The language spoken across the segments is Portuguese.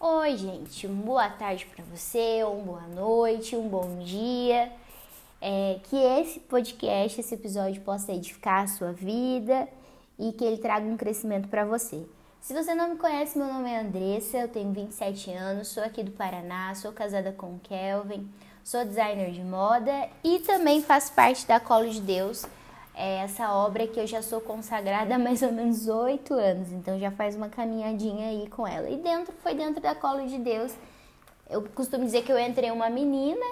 Oi, gente, boa tarde para você, uma boa noite, um bom dia. É, que esse podcast, esse episódio possa edificar a sua vida e que ele traga um crescimento para você. Se você não me conhece, meu nome é Andressa, eu tenho 27 anos, sou aqui do Paraná, sou casada com o Kelvin, sou designer de moda e também faço parte da Colo de Deus, é essa obra que eu já sou consagrada há mais ou menos oito anos, então já faz uma caminhadinha aí com ela. E dentro, foi dentro da Colo de Deus. Eu costumo dizer que eu entrei uma menina,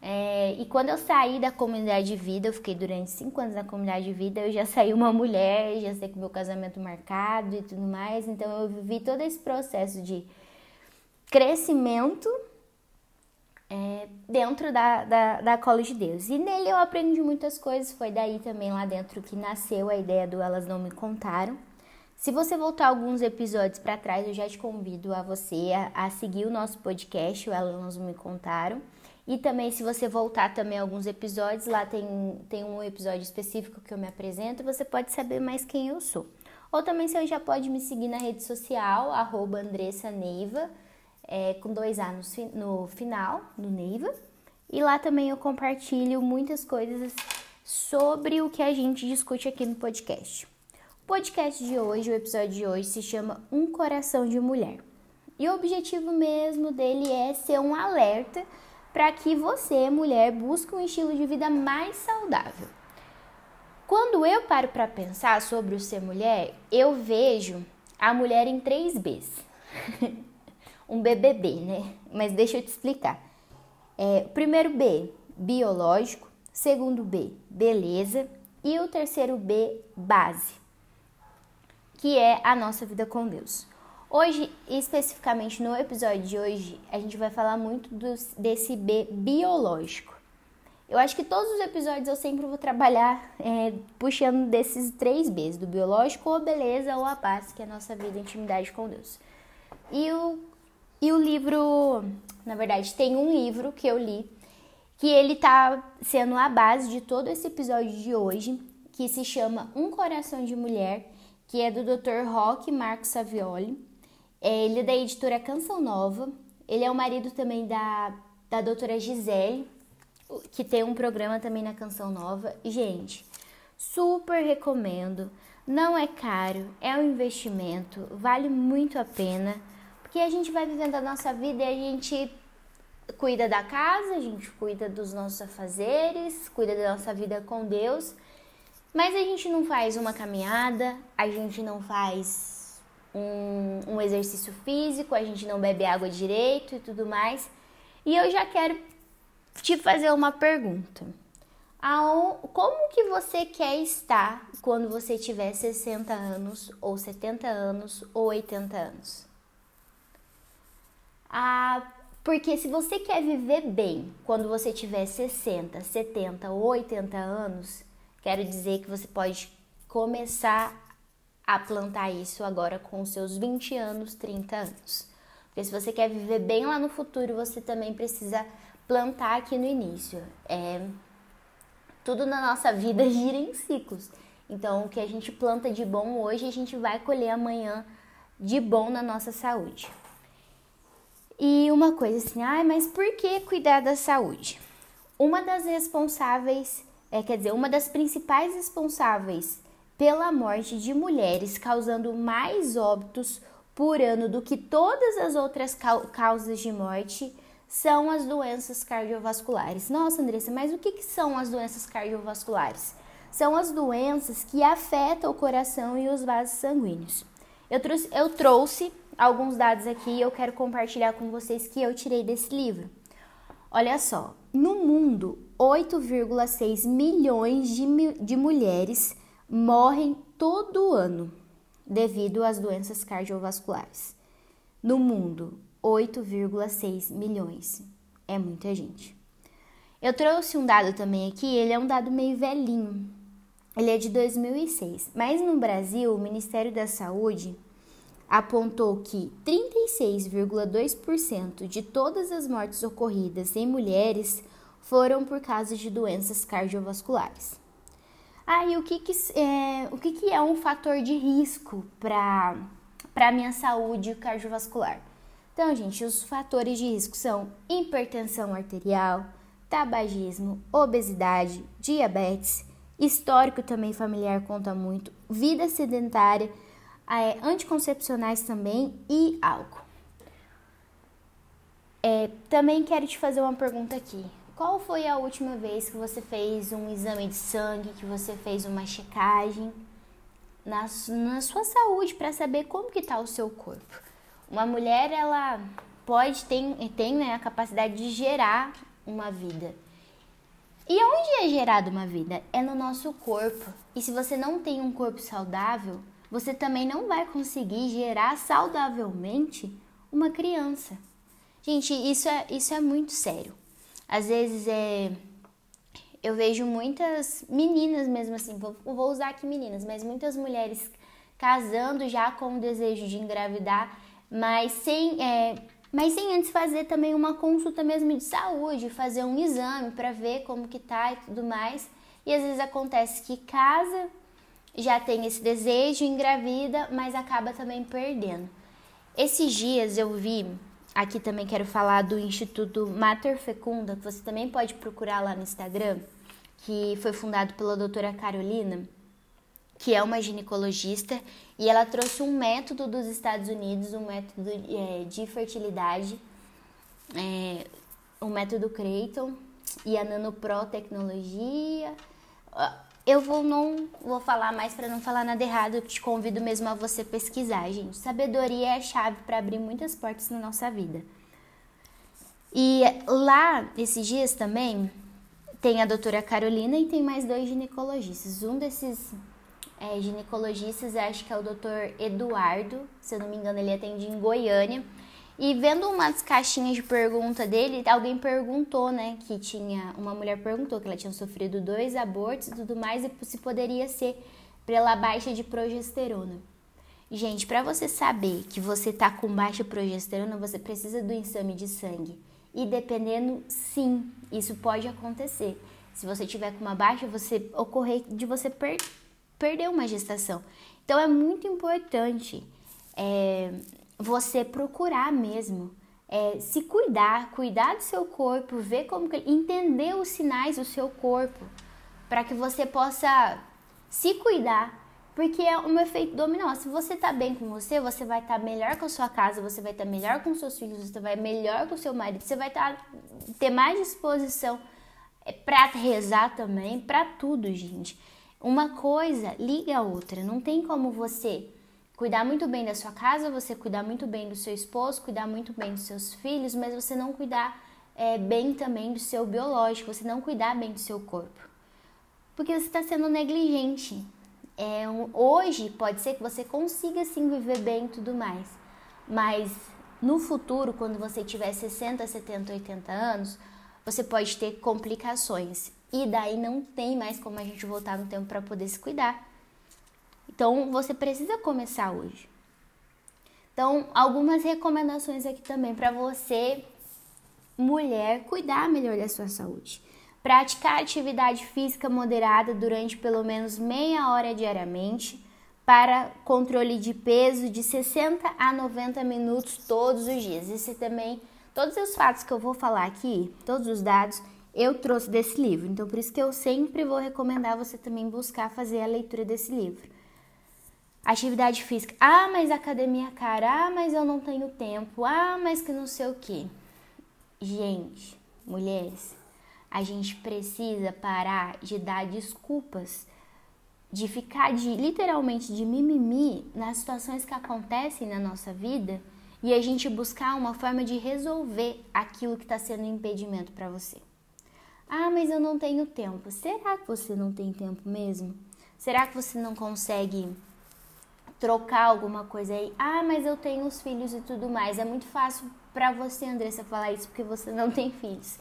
é, e quando eu saí da comunidade de vida, eu fiquei durante cinco anos na comunidade de vida, eu já saí uma mulher, já sei com meu casamento marcado e tudo mais, então eu vivi todo esse processo de crescimento é, dentro da, da, da Cola de Deus. E nele eu aprendi muitas coisas, foi daí também lá dentro que nasceu a ideia do Elas Não Me Contaram. Se você voltar alguns episódios para trás, eu já te convido a você a, a, seguir o nosso podcast, o Elas Não Me Contaram. E também, se você voltar também alguns episódios, lá tem, tem um episódio específico que eu me apresento, você pode saber mais quem eu sou. Ou também você já pode me seguir na rede social, arroba Andressa Neiva, é, com dois A no, no final, no Neiva. E lá também eu compartilho muitas coisas sobre o que a gente discute aqui no podcast. O podcast de hoje, o episódio de hoje, se chama Um Coração de Mulher. E o objetivo mesmo dele é ser um alerta para que você, mulher, busque um estilo de vida mais saudável. Quando eu paro para pensar sobre o ser mulher, eu vejo a mulher em três Bs. um BBB, né? Mas deixa eu te explicar. É, primeiro B, biológico. Segundo B, beleza. E o terceiro B, base, que é a nossa vida com Deus. Hoje, especificamente no episódio de hoje, a gente vai falar muito desse B biológico. Eu acho que todos os episódios eu sempre vou trabalhar é, puxando desses três Bs, do biológico, ou a beleza, ou a paz, que é a nossa vida e intimidade com Deus. E o e o livro, na verdade, tem um livro que eu li que ele tá sendo a base de todo esse episódio de hoje, que se chama Um Coração de Mulher, que é do Dr. Roque Marco Savioli. É, ele é da editora Canção Nova. Ele é o marido também da, da doutora Gisele, que tem um programa também na Canção Nova. Gente, super recomendo. Não é caro, é um investimento, vale muito a pena. Porque a gente vai vivendo a nossa vida e a gente cuida da casa, a gente cuida dos nossos afazeres, cuida da nossa vida com Deus, mas a gente não faz uma caminhada, a gente não faz um, um exercício físico, a gente não bebe água direito e tudo mais. E eu já quero te fazer uma pergunta. Como que você quer estar quando você tiver 60 anos, ou 70 anos, ou 80 anos? Ah, porque se você quer viver bem quando você tiver 60, 70 ou 80 anos, quero dizer que você pode começar a plantar isso agora com seus 20 anos, 30 anos. Porque se você quer viver bem lá no futuro, você também precisa plantar aqui no início. É, tudo na nossa vida gira em ciclos. Então, o que a gente planta de bom hoje, a gente vai colher amanhã de bom na nossa saúde. E uma coisa assim, ah, mas por que cuidar da saúde? Uma das responsáveis, é, quer dizer, uma das principais responsáveis pela morte de mulheres, causando mais óbitos por ano do que todas as outras causas de morte, são as doenças cardiovasculares. Nossa, Andressa, mas o que, que são as doenças cardiovasculares? São as doenças que afetam o coração e os vasos sanguíneos. Eu trouxe, eu trouxe alguns dados aqui e eu quero compartilhar com vocês que eu tirei desse livro. Olha só, no mundo, 8,6 milhões de, de mulheres morrem todo ano devido às doenças cardiovasculares. No mundo, 8,6 milhões. É muita gente. Eu trouxe um dado também aqui, ele é um dado meio velhinho. Ele é de 2006, mas no Brasil, o Ministério da Saúde apontou que 36,2% de todas as mortes ocorridas em mulheres foram por causa de doenças cardiovasculares. Ah, e o que, que, é, o que, que é um fator de risco para a minha saúde cardiovascular? Então, gente, os fatores de risco são hipertensão arterial, tabagismo, obesidade, diabetes, histórico também familiar conta muito, vida sedentária, é, anticoncepcionais também e álcool. É, também quero te fazer uma pergunta aqui. Qual foi a última vez que você fez um exame de sangue, que você fez uma checagem na, na sua saúde para saber como que está o seu corpo? Uma mulher, ela pode, tem, tem né, a capacidade de gerar uma vida. E onde é gerada uma vida? É no nosso corpo. E se você não tem um corpo saudável, você também não vai conseguir gerar saudavelmente uma criança. Gente, isso é, isso é muito sério. Às vezes é. Eu vejo muitas meninas mesmo assim, vou, vou usar aqui meninas, mas muitas mulheres casando já com o desejo de engravidar, mas sem, é, mas sem antes fazer também uma consulta mesmo de saúde, fazer um exame para ver como que tá e tudo mais. E às vezes acontece que casa, já tem esse desejo, engravida, mas acaba também perdendo. Esses dias eu vi, aqui também quero falar do Instituto Mater Fecunda, que você também pode procurar lá no Instagram, que foi fundado pela doutora Carolina, que é uma ginecologista, e ela trouxe um método dos Estados Unidos, um método é, de fertilidade, é, o método Creighton e a Nanopro Tecnologia eu vou não vou falar mais para não falar nada errado, eu te convido mesmo a você pesquisar, gente. Sabedoria é a chave para abrir muitas portas na nossa vida. E lá, esses dias também, tem a doutora Carolina e tem mais dois ginecologistas. Um desses é, ginecologistas, acho que é o doutor Eduardo, se eu não me engano, ele atende em Goiânia. E vendo umas caixinhas de pergunta dele, alguém perguntou, né, que tinha, uma mulher perguntou que ela tinha sofrido dois abortos e tudo mais e se poderia ser pela baixa de progesterona. Gente, para você saber que você tá com baixa progesterona, você precisa do exame de sangue. E dependendo, sim, isso pode acontecer. Se você tiver com uma baixa, você ocorrer de você per perder uma gestação. Então é muito importante é, você procurar mesmo é, se cuidar, cuidar do seu corpo, ver como que, entender os sinais do seu corpo, para que você possa se cuidar, porque é um efeito dominó. Se você tá bem com você, você vai estar tá melhor com a sua casa, você vai estar tá melhor com seus filhos, você vai melhor com seu marido, você vai tá, ter mais disposição é, para rezar também, para tudo, gente. Uma coisa liga a outra, não tem como você cuidar muito bem da sua casa, você cuidar muito bem do seu esposo, cuidar muito bem dos seus filhos, mas você não cuidar é, bem também do seu biológico, você não cuidar bem do seu corpo. Porque você está sendo negligente. É, um, hoje pode ser que você consiga sim viver bem e tudo mais, mas no futuro, quando você tiver 60, 70, 80 anos, você pode ter complicações. E daí não tem mais como a gente voltar no tempo para poder se cuidar. Então você precisa começar hoje. Então, algumas recomendações aqui também para você, mulher, cuidar melhor da sua saúde. Praticar atividade física moderada durante pelo menos meia hora diariamente para controle de peso de 60 a 90 minutos todos os dias. Esse também, todos os fatos que eu vou falar aqui, todos os dados, eu trouxe desse livro. Então, por isso que eu sempre vou recomendar você também buscar fazer a leitura desse livro. Atividade física. Ah, mas academia é cara. Ah, mas eu não tenho tempo. Ah, mas que não sei o que. Gente, mulheres, a gente precisa parar de dar desculpas, de ficar de literalmente de mimimi nas situações que acontecem na nossa vida e a gente buscar uma forma de resolver aquilo que está sendo um impedimento para você. Ah, mas eu não tenho tempo. Será que você não tem tempo mesmo? Será que você não consegue trocar alguma coisa aí. Ah, mas eu tenho os filhos e tudo mais. É muito fácil para você, Andressa, falar isso porque você não tem filhos.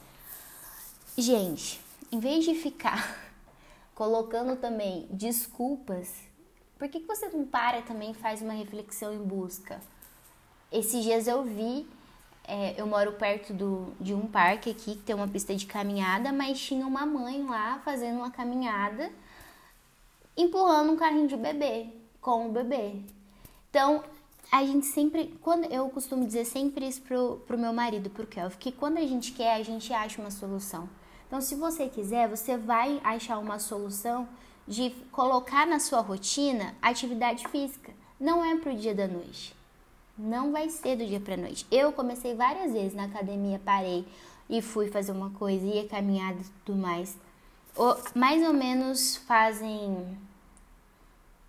Gente, em vez de ficar colocando também desculpas, por que, que você não para também faz uma reflexão em busca? Esses dias eu vi, é, eu moro perto do, de um parque aqui que tem uma pista de caminhada, mas tinha uma mãe lá fazendo uma caminhada, empurrando um carrinho de bebê com o bebê. Então, a gente sempre, quando eu costumo dizer sempre isso pro, pro meu marido, pro Kelvin, que quando a gente quer, a gente acha uma solução. Então, se você quiser, você vai achar uma solução de colocar na sua rotina atividade física. Não é pro dia da noite. Não vai ser do dia pra noite. Eu comecei várias vezes na academia, parei e fui fazer uma coisa, ia caminhar e tudo mais. mais ou menos fazem.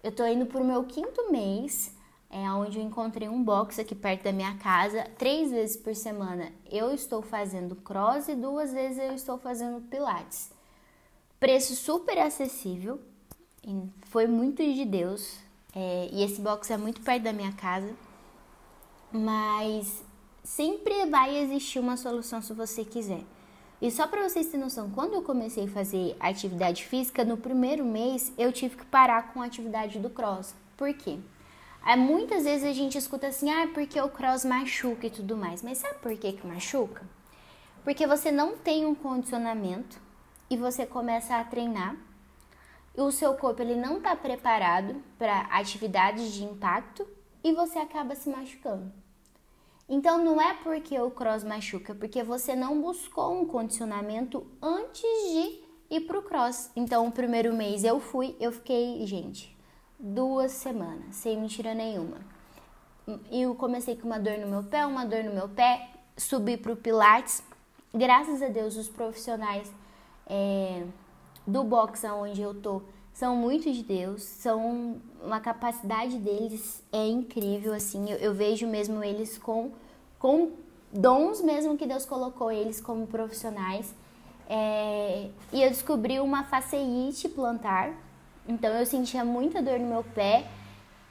Eu tô indo pro meu quinto mês é onde eu encontrei um box aqui perto da minha casa. Três vezes por semana eu estou fazendo cross e duas vezes eu estou fazendo pilates. Preço super acessível, foi muito de Deus. É, e esse box é muito perto da minha casa, mas sempre vai existir uma solução se você quiser. E só para vocês terem noção, quando eu comecei a fazer atividade física, no primeiro mês eu tive que parar com a atividade do cross. Por quê? É, muitas vezes a gente escuta assim, ah, porque o cross machuca e tudo mais. Mas sabe por que, que machuca? Porque você não tem um condicionamento e você começa a treinar e o seu corpo ele não está preparado para atividades de impacto e você acaba se machucando. Então não é porque o cross machuca, porque você não buscou um condicionamento antes de ir pro cross. Então o primeiro mês eu fui, eu fiquei, gente, duas semanas, sem mentira nenhuma. E eu comecei com uma dor no meu pé, uma dor no meu pé, subi para o Pilates. Graças a Deus, os profissionais é, do box onde eu tô são muito de Deus, são uma capacidade deles é incrível, assim, eu, eu vejo mesmo eles com, com dons mesmo que Deus colocou eles como profissionais. É, e eu descobri uma faceite plantar, então eu sentia muita dor no meu pé.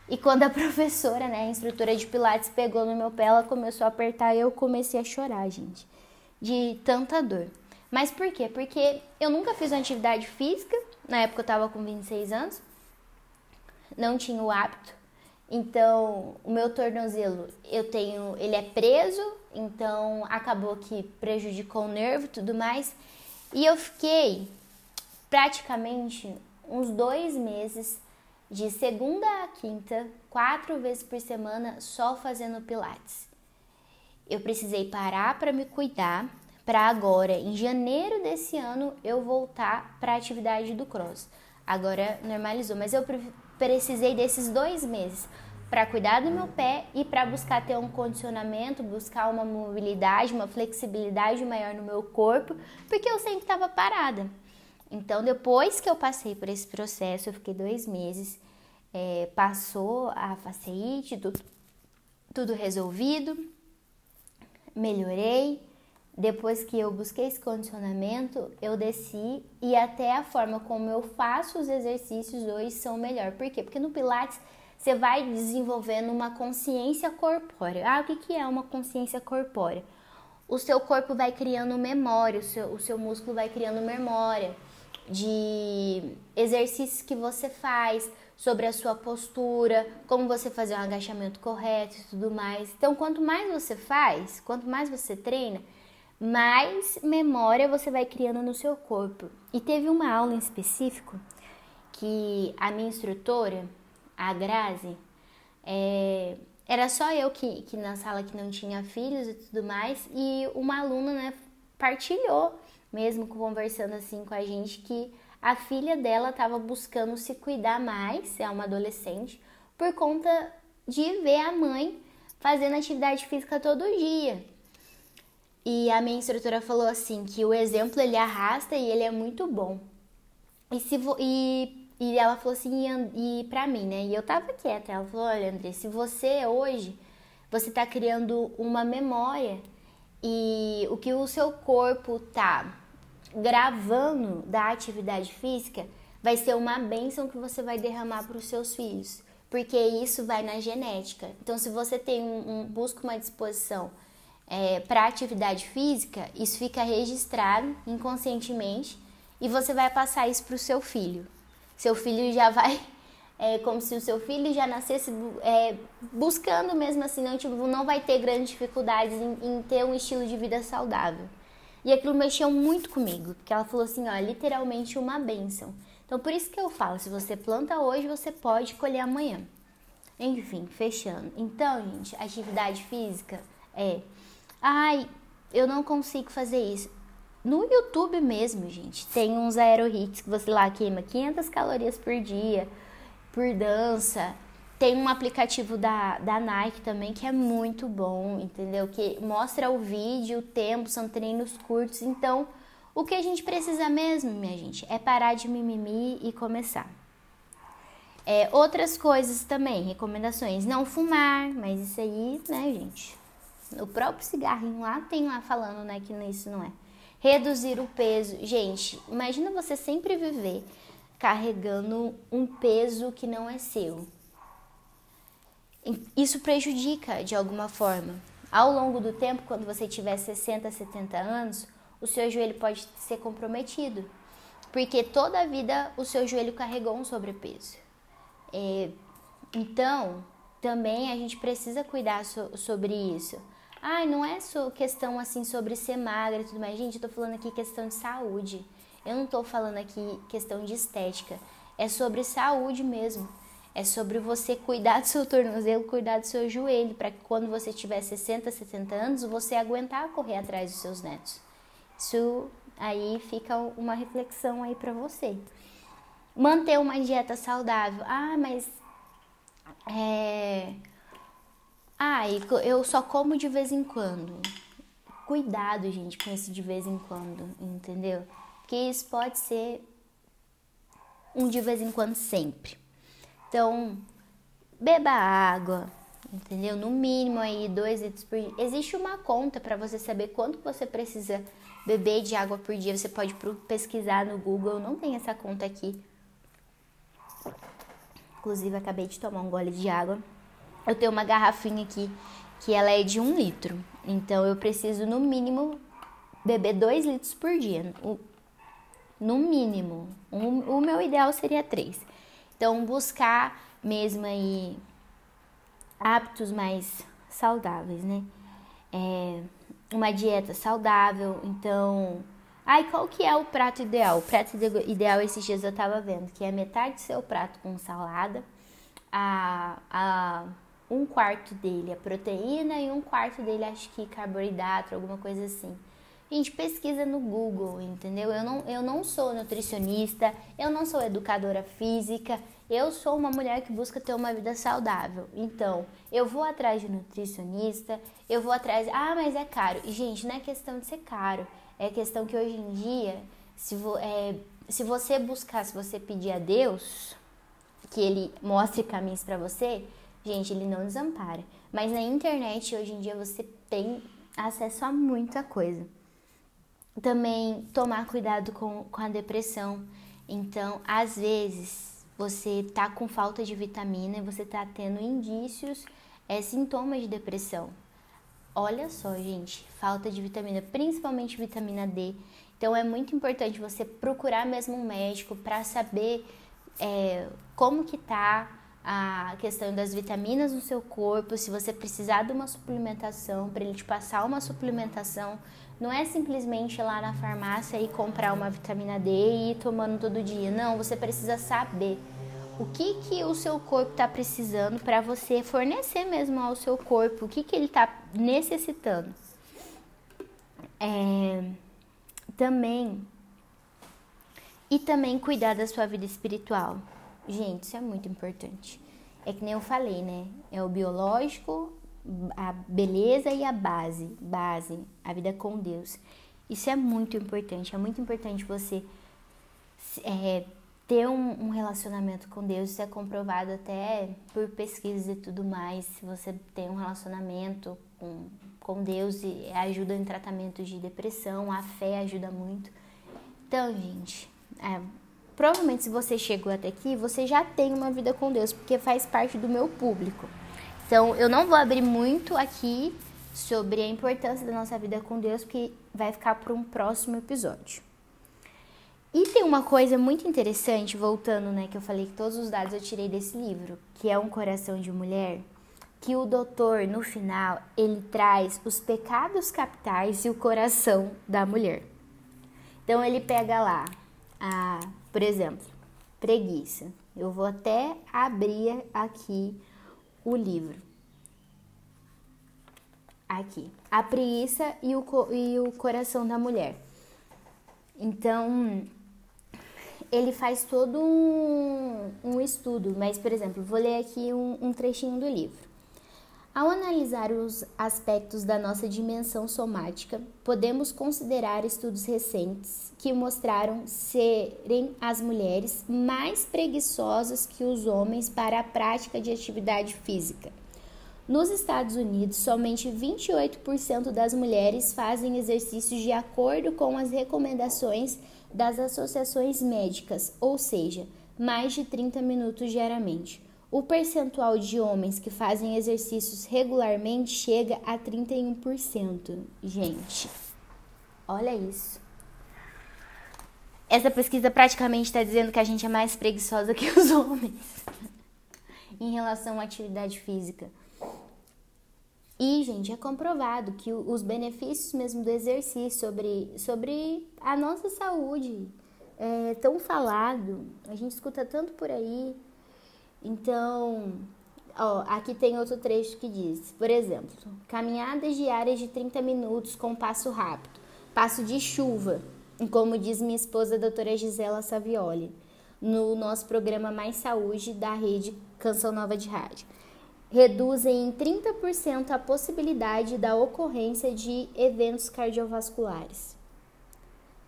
E quando a professora, né, a instrutora de pilates pegou no meu pé, ela começou a apertar e eu comecei a chorar, gente, de tanta dor. Mas por quê? Porque eu nunca fiz uma atividade física, na época eu tava com 26 anos, não tinha o hábito. Então, o meu tornozelo, eu tenho, ele é preso, então acabou que prejudicou o nervo e tudo mais. E eu fiquei praticamente uns dois meses, de segunda a quinta, quatro vezes por semana, só fazendo pilates. Eu precisei parar para me cuidar, para agora, em janeiro desse ano, eu voltar para a atividade do cross. Agora normalizou, mas eu precisei desses dois meses para cuidar do meu pé e para buscar ter um condicionamento, buscar uma mobilidade, uma flexibilidade maior no meu corpo, porque eu sempre estava parada. Então, depois que eu passei por esse processo, eu fiquei dois meses, é, passou a faceite, tudo, tudo resolvido, melhorei. Depois que eu busquei esse condicionamento, eu desci e até a forma como eu faço os exercícios hoje são melhor. Por quê? Porque no Pilates você vai desenvolvendo uma consciência corpórea. Ah, o que, é uma consciência corpórea? O seu corpo vai criando memória, o seu, o seu músculo vai criando memória de exercícios que você faz, sobre a sua postura, como você fazer um agachamento correto e tudo mais. Então, quanto mais você faz, quanto mais você treina, mais memória você vai criando no seu corpo. E teve uma aula em específico que a minha instrutora, a Grazi, é, era só eu que, que na sala que não tinha filhos e tudo mais, e uma aluna né, partilhou mesmo conversando assim com a gente, que a filha dela estava buscando se cuidar mais, é uma adolescente, por conta de ver a mãe fazendo atividade física todo dia. E a minha instrutora falou assim que o exemplo ele arrasta e ele é muito bom. E se e, e ela falou assim e, e para mim, né? E eu tava quieta. Ela falou: "Olha, André, se você hoje você tá criando uma memória e o que o seu corpo tá gravando da atividade física vai ser uma bênção que você vai derramar para os seus filhos, porque isso vai na genética. Então, se você tem um, um busca uma disposição é, para atividade física, isso fica registrado inconscientemente e você vai passar isso para o seu filho. Seu filho já vai é como se o seu filho já nascesse é, buscando mesmo assim, não, tipo, não vai ter grandes dificuldades em, em, ter um estilo de vida saudável. E aquilo mexeu muito comigo, porque ela falou assim, ó, literalmente uma bênção. Então por isso que eu falo, se você planta hoje, você pode colher amanhã. Enfim, fechando. Então, gente, atividade física é. Ai, eu não consigo fazer isso. No YouTube mesmo, gente, tem uns aerohits que você lá queima 500 calorias por dia, por dança. Tem um aplicativo da, da Nike também que é muito bom, entendeu? Que mostra o vídeo, o tempo, são treinos curtos. Então, o que a gente precisa mesmo, minha gente, é parar de mimimi e começar. É, outras coisas também, recomendações, não fumar, mas isso aí, né, gente? O próprio cigarrinho lá tem lá falando, né, que isso não é. Reduzir o peso. Gente, imagina você sempre viver carregando um peso que não é seu. Isso prejudica de alguma forma. Ao longo do tempo, quando você tiver 60, 70 anos, o seu joelho pode ser comprometido. Porque toda a vida o seu joelho carregou um sobrepeso. É, então, também a gente precisa cuidar so, sobre isso. Ai, não é só questão assim sobre ser magra e tudo mais. Gente, eu tô falando aqui questão de saúde. Eu não tô falando aqui questão de estética. É sobre saúde mesmo. É sobre você cuidar do seu tornozelo, cuidar do seu joelho, para que quando você tiver 60, 70 anos, você aguentar correr atrás dos seus netos. Isso aí fica uma reflexão aí para você. Manter uma dieta saudável. Ah, mas. É. Ah, eu só como de vez em quando. Cuidado, gente, com esse de vez em quando, entendeu? Porque isso pode ser um de vez em quando sempre. Então, beba água, entendeu? No mínimo aí 2 litros por dia. Existe uma conta para você saber quanto você precisa beber de água por dia. Você pode pesquisar no Google, não tem essa conta aqui. Inclusive, acabei de tomar um gole de água. Eu tenho uma garrafinha aqui que ela é de um litro. Então, eu preciso, no mínimo, beber dois litros por dia. No mínimo. o meu ideal seria três. Então, buscar mesmo aí hábitos mais saudáveis, né? É, uma dieta saudável, então Ai, qual que é o prato ideal? O prato ideal esses dias eu tava vendo, que é metade do seu prato com salada, a, a um quarto dele é proteína e um quarto dele acho que carboidrato, alguma coisa assim. Gente, pesquisa no Google, entendeu? Eu não, eu não sou nutricionista, eu não sou educadora física, eu sou uma mulher que busca ter uma vida saudável. Então, eu vou atrás de nutricionista, eu vou atrás. Ah, mas é caro. E, gente, não é questão de ser caro. É questão que hoje em dia, se, vo, é, se você buscar, se você pedir a Deus que ele mostre caminhos para você, gente, ele não desampara. Mas na internet hoje em dia você tem acesso a muita coisa. Também tomar cuidado com, com a depressão. Então, às vezes, você tá com falta de vitamina e você tá tendo indícios, é, sintomas de depressão. Olha só, gente, falta de vitamina, principalmente vitamina D. Então é muito importante você procurar mesmo um médico para saber é, como que tá a questão das vitaminas no seu corpo, se você precisar de uma suplementação, para ele te passar uma suplementação. Não é simplesmente ir lá na farmácia e comprar uma vitamina D e ir tomando todo dia. Não, você precisa saber o que, que o seu corpo está precisando para você fornecer mesmo ao seu corpo, o que, que ele está necessitando. É, também e também cuidar da sua vida espiritual. Gente, isso é muito importante. É que nem eu falei, né? É o biológico, a beleza e a base, base, a vida com Deus. Isso é muito importante. É muito importante você é, ter um, um, relacionamento com Deus, isso é comprovado até por pesquisas e tudo mais. Se você tem um relacionamento com, com Deus e ajuda em tratamentos de depressão, a fé ajuda muito. Então, gente, é, provavelmente se você chegou até aqui, você já tem uma vida com Deus, porque faz parte do meu público. Então, eu não vou abrir muito aqui sobre a importância da nossa vida com Deus, porque vai ficar para um próximo episódio. E tem uma coisa muito interessante, voltando, né, que eu falei que todos os dados eu tirei desse livro, que é Um Coração de Mulher, que o doutor, no final, ele traz os pecados capitais e o coração da mulher. Então, ele pega lá, a, por exemplo, preguiça. Eu vou até abrir aqui o livro. Aqui, a preguiça e o, e o coração da mulher. Então, ele faz todo um, um estudo, mas, por exemplo, vou ler aqui um, um trechinho do livro. Ao analisar os aspectos da nossa dimensão somática, podemos considerar estudos recentes que mostraram serem as mulheres mais preguiçosas que os homens para a prática de atividade física. Nos Estados Unidos, somente 28% das mulheres fazem exercícios de acordo com as recomendações das associações médicas, ou seja, mais de 30 minutos diariamente. O percentual de homens que fazem exercícios regularmente chega a 31%. Gente, olha isso. Essa pesquisa praticamente está dizendo que a gente é mais preguiçosa que os homens em relação à atividade física. E, gente, é comprovado que os benefícios mesmo do exercício sobre, sobre a nossa saúde é tão falado, a gente escuta tanto por aí. Então, ó, aqui tem outro trecho que diz, por exemplo, caminhadas diárias de 30 minutos com passo rápido, passo de chuva, como diz minha esposa, a doutora Gisela Savioli, no nosso programa Mais Saúde da rede Canção Nova de Rádio reduzem em 30% a possibilidade da ocorrência de eventos cardiovasculares.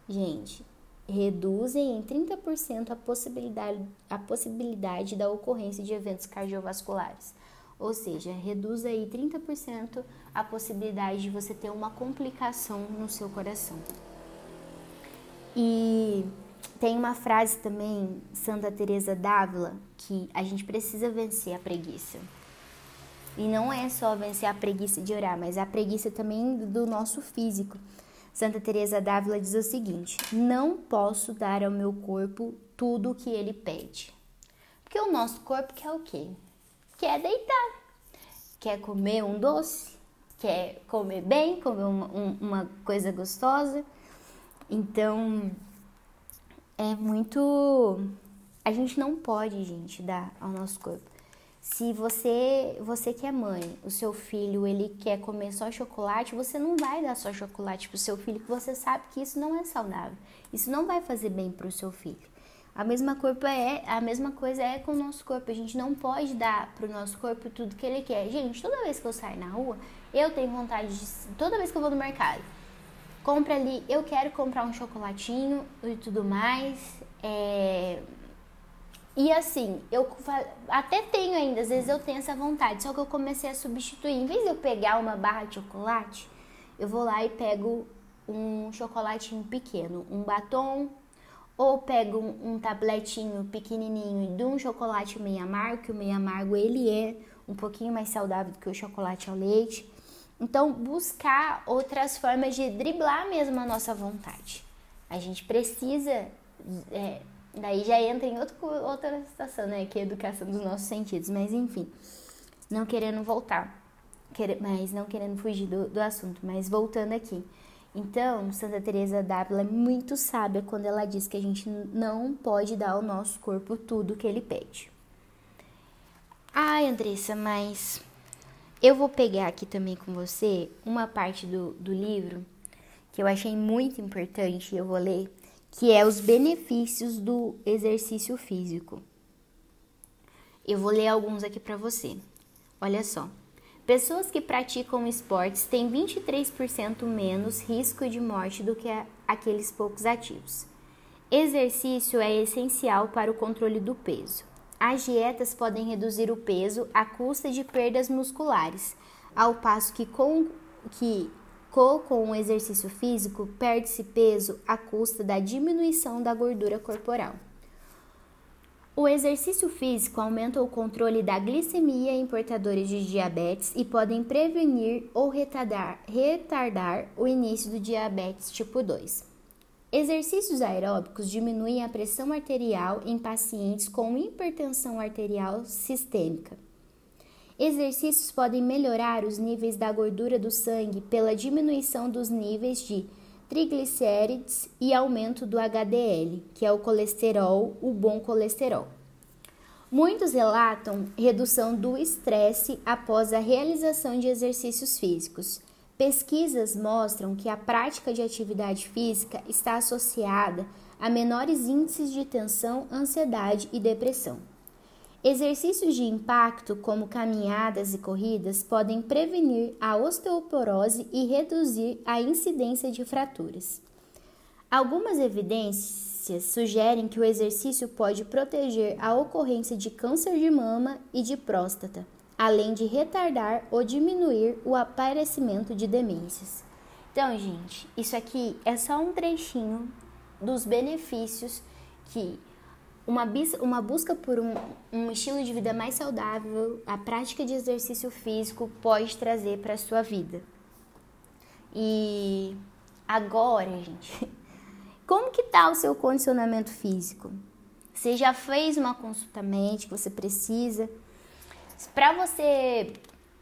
Gente, reduzem em 30% a possibilidade, a possibilidade da ocorrência de eventos cardiovasculares. Ou seja, reduz aí 30% a possibilidade de você ter uma complicação no seu coração. E tem uma frase também, Santa Teresa d'Ávila, que a gente precisa vencer a preguiça. E não é só vencer a preguiça de orar, mas a preguiça também do nosso físico. Santa Teresa d'Ávila diz o seguinte: "Não posso dar ao meu corpo tudo o que ele pede". Porque o nosso corpo quer o quê? Quer deitar. Quer comer um doce, quer comer bem, comer uma, uma coisa gostosa. Então, é muito. A gente não pode, gente, dar ao nosso corpo. Se você, você que é mãe, o seu filho ele quer comer só chocolate, você não vai dar só chocolate para o seu filho, que você sabe que isso não é saudável. Isso não vai fazer bem para o seu filho. A mesma, corpo é, a mesma coisa é com o nosso corpo. A gente não pode dar para o nosso corpo tudo que ele quer. Gente, toda vez que eu saio na rua, eu tenho vontade de. Toda vez que eu vou no mercado, compra ali, eu quero comprar um chocolatinho e tudo mais. É, e assim, eu até tenho ainda, às vezes eu tenho essa vontade, só que eu comecei a substituir. Em vez de eu pegar uma barra de chocolate, eu vou lá e pego um chocolatinho pequeno, um batom, ou pego um, um tabletinho pequenininho de um chocolate meio amargo, que o meio amargo ele é um pouquinho mais saudável do que o chocolate ao leite. Então, buscar outras formas de driblar mesmo a nossa vontade. A gente precisa é, Daí já entra em outro, outra situação, né? Que é a educação dos nossos sentidos. Mas enfim, não querendo voltar, mas não querendo fugir do, do assunto. Mas voltando aqui. Então, Santa Teresa d'Ávila é muito sábia quando ela diz que a gente não pode dar ao nosso corpo tudo que ele pede. Ai, Andressa, mas eu vou pegar aqui também com você uma parte do, do livro que eu achei muito importante e eu vou ler que é os benefícios do exercício físico. Eu vou ler alguns aqui para você. Olha só. Pessoas que praticam esportes têm 23% menos risco de morte do que aqueles poucos ativos. Exercício é essencial para o controle do peso. As dietas podem reduzir o peso à custa de perdas musculares, ao passo que, com, que com o exercício físico, perde-se peso à custa da diminuição da gordura corporal. O exercício físico aumenta o controle da glicemia em portadores de diabetes e podem prevenir ou retardar, retardar o início do diabetes tipo 2. Exercícios aeróbicos diminuem a pressão arterial em pacientes com hipertensão arterial sistêmica. Exercícios podem melhorar os níveis da gordura do sangue pela diminuição dos níveis de triglicérides e aumento do HDL, que é o colesterol, o bom colesterol. Muitos relatam redução do estresse após a realização de exercícios físicos. Pesquisas mostram que a prática de atividade física está associada a menores índices de tensão, ansiedade e depressão. Exercícios de impacto, como caminhadas e corridas, podem prevenir a osteoporose e reduzir a incidência de fraturas. Algumas evidências sugerem que o exercício pode proteger a ocorrência de câncer de mama e de próstata, além de retardar ou diminuir o aparecimento de demências. Então, gente, isso aqui é só um trechinho dos benefícios que uma, uma busca por um, um estilo de vida mais saudável, a prática de exercício físico pode trazer para a sua vida. E agora, gente, como que tá o seu condicionamento físico? Você já fez uma consulta médica, você precisa? Para você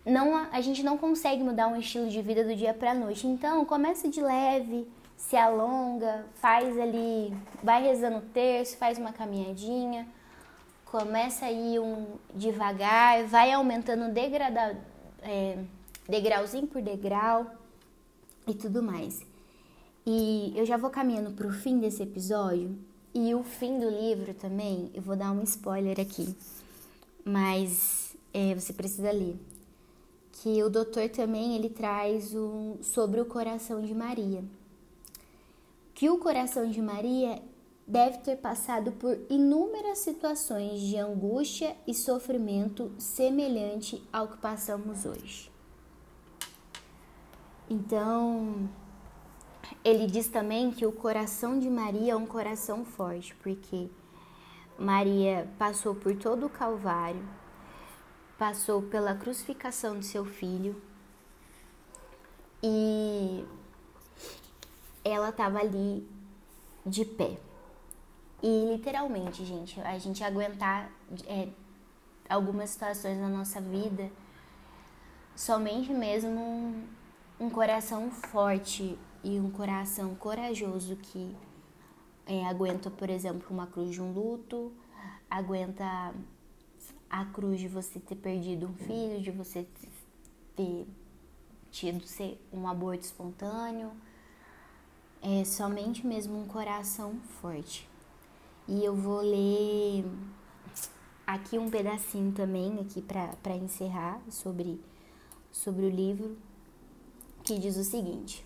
não a gente não consegue mudar um estilo de vida do dia para noite. Então, começa de leve, se alonga, faz ali, vai rezando o terço, faz uma caminhadinha, começa aí um devagar, vai aumentando degrada, é, degrauzinho por degrau e tudo mais. E eu já vou caminhando para o fim desse episódio e o fim do livro também. Eu vou dar um spoiler aqui, mas é, você precisa ler. Que o doutor também ele traz um, sobre o coração de Maria. Que o coração de Maria deve ter passado por inúmeras situações de angústia e sofrimento semelhante ao que passamos hoje. Então, ele diz também que o coração de Maria é um coração forte, porque Maria passou por todo o Calvário, passou pela crucificação de seu filho e ela estava ali de pé. E literalmente, gente, a gente aguentar é, algumas situações na nossa vida, somente mesmo um, um coração forte e um coração corajoso que é, aguenta, por exemplo, uma cruz de um luto, aguenta a cruz de você ter perdido um filho, de você ter tido um aborto espontâneo. É somente mesmo um coração forte. E eu vou ler aqui um pedacinho também aqui para encerrar sobre, sobre o livro que diz o seguinte: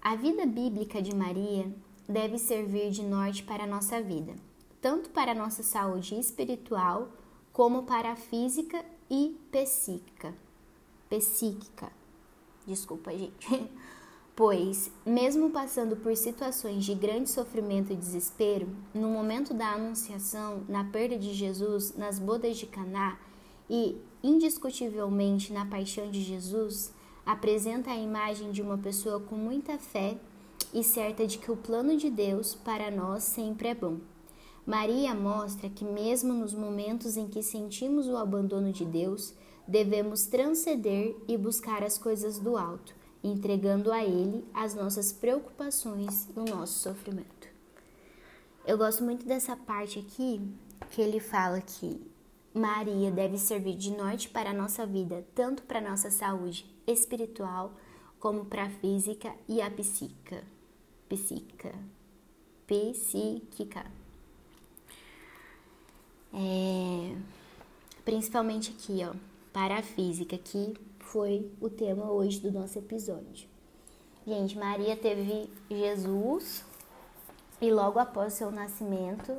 a vida bíblica de Maria deve servir de norte para a nossa vida, tanto para a nossa saúde espiritual como para a física e psíquica. Psíquica. Desculpa, gente. Pois, mesmo passando por situações de grande sofrimento e desespero, no momento da anunciação, na perda de Jesus, nas bodas de Caná e indiscutivelmente na paixão de Jesus, apresenta a imagem de uma pessoa com muita fé e certa de que o plano de Deus para nós sempre é bom. Maria mostra que, mesmo nos momentos em que sentimos o abandono de Deus, devemos transcender e buscar as coisas do alto, entregando a Ele as nossas preocupações e o nosso sofrimento. Eu gosto muito dessa parte aqui que ele fala que Maria deve servir de norte para a nossa vida, tanto para a nossa saúde espiritual como para a física e a psíquica. Psíquica. Psíquica. É, principalmente aqui, ó, para a física, que foi o tema hoje do nosso episódio. Gente, Maria teve Jesus e logo após seu nascimento,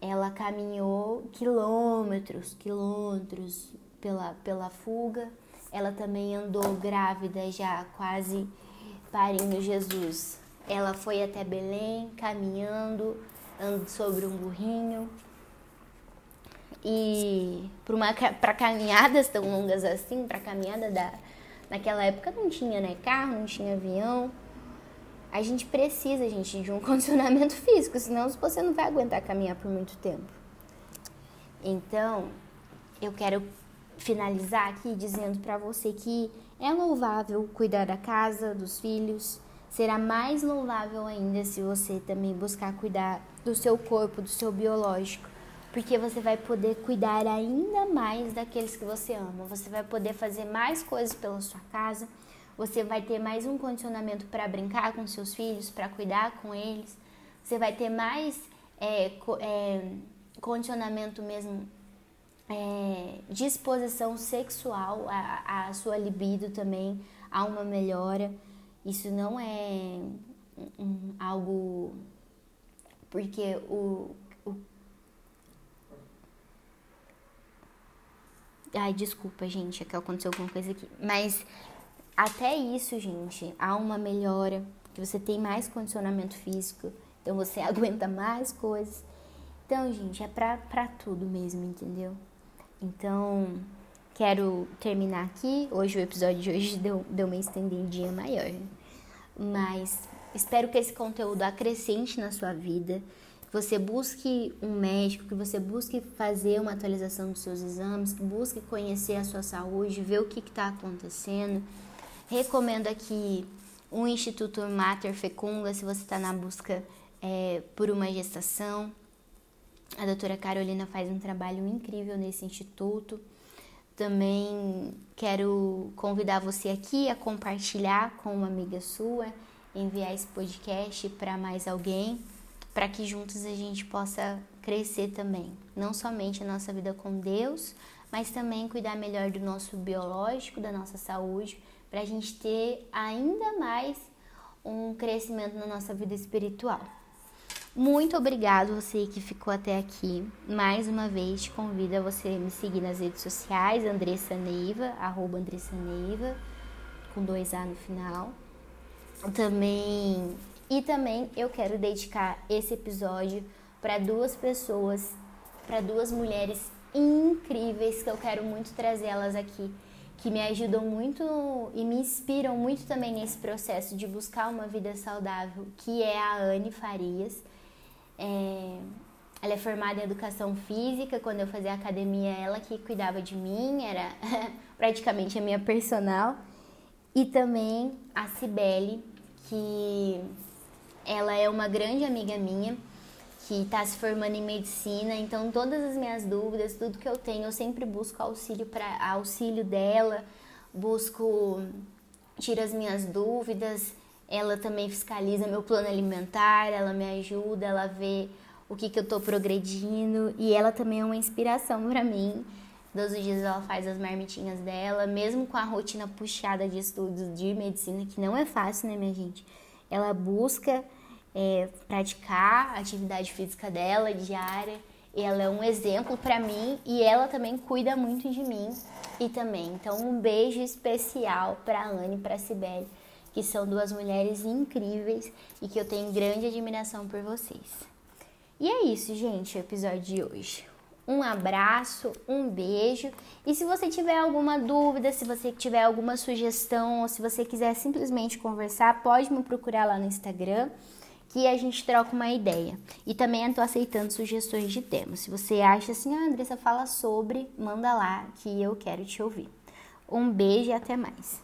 ela caminhou quilômetros, quilômetros pela, pela fuga ela também andou grávida já, quase parindo Jesus. Ela foi até Belém caminhando, andando sobre um burrinho. E para caminhadas tão longas assim, para caminhada da naquela época não tinha né, carro, não tinha avião. A gente precisa, gente, de um condicionamento físico, senão você não vai aguentar caminhar por muito tempo. Então, eu quero finalizar aqui dizendo para você que é louvável cuidar da casa, dos filhos. Será mais louvável ainda se você também buscar cuidar do seu corpo, do seu biológico, porque você vai poder cuidar ainda mais daqueles que você ama. Você vai poder fazer mais coisas pela sua casa. Você vai ter mais um condicionamento para brincar com seus filhos, para cuidar com eles. Você vai ter mais é, é, condicionamento mesmo, é, disposição sexual, a, a sua libido também, há uma melhora. Isso não é um, algo porque o, o Ai, desculpa, gente, é que aconteceu alguma coisa aqui. Mas até isso, gente, há uma melhora, que você tem mais condicionamento físico, então você aguenta mais coisas. Então, gente, é pra, pra tudo mesmo, entendeu? Então, quero terminar aqui. Hoje, o episódio de hoje deu, deu uma estendidinha maior. Mas espero que esse conteúdo acrescente na sua vida. Você busque um médico, que você busque fazer uma atualização dos seus exames, que busque conhecer a sua saúde, ver o que está acontecendo. Recomendo aqui o Instituto Mater Fecunda, se você está na busca é, por uma gestação. A doutora Carolina faz um trabalho incrível nesse instituto. Também quero convidar você aqui a compartilhar com uma amiga sua, enviar esse podcast para mais alguém, para que juntos a gente possa crescer também, não somente a nossa vida com Deus, mas também cuidar melhor do nosso biológico, da nossa saúde, para a gente ter ainda mais um crescimento na nossa vida espiritual. Muito obrigado você que ficou até aqui. Mais uma vez te convido a você me seguir nas redes sociais, Andressa Neiva, arroba Andressa Neiva, com dois A no final. Também e também eu quero dedicar esse episódio para duas pessoas, para duas mulheres incríveis que eu quero muito trazer elas aqui, que me ajudam muito e me inspiram muito também nesse processo de buscar uma vida saudável, que é a Anne Farias é, ela é formada em educação física. Quando eu fazia academia, ela que cuidava de mim, era praticamente a minha personal. E também a Cibele, que ela é uma grande amiga minha, que está se formando em medicina. Então, todas as minhas dúvidas, tudo que eu tenho, eu sempre busco auxílio para auxílio dela, busco tira as minhas dúvidas ela também fiscaliza meu plano alimentar, ela me ajuda, ela vê o que, que eu estou progredindo e ela também é uma inspiração para mim. Todos os dias ela faz as marmitinhas dela, mesmo com a rotina puxada de estudos de medicina, que não é fácil, né, minha gente? Ela busca é, praticar a atividade física dela diária. Ela é um exemplo para mim e ela também cuida muito de mim e também. Então, um beijo especial para Anne e para Sibeli que são duas mulheres incríveis e que eu tenho grande admiração por vocês. E é isso, gente, o episódio de hoje. Um abraço, um beijo. E se você tiver alguma dúvida, se você tiver alguma sugestão, ou se você quiser simplesmente conversar, pode me procurar lá no Instagram, que a gente troca uma ideia. E também estou aceitando sugestões de temas. Se você acha assim, ah, Andressa, fala sobre, manda lá que eu quero te ouvir. Um beijo e até mais.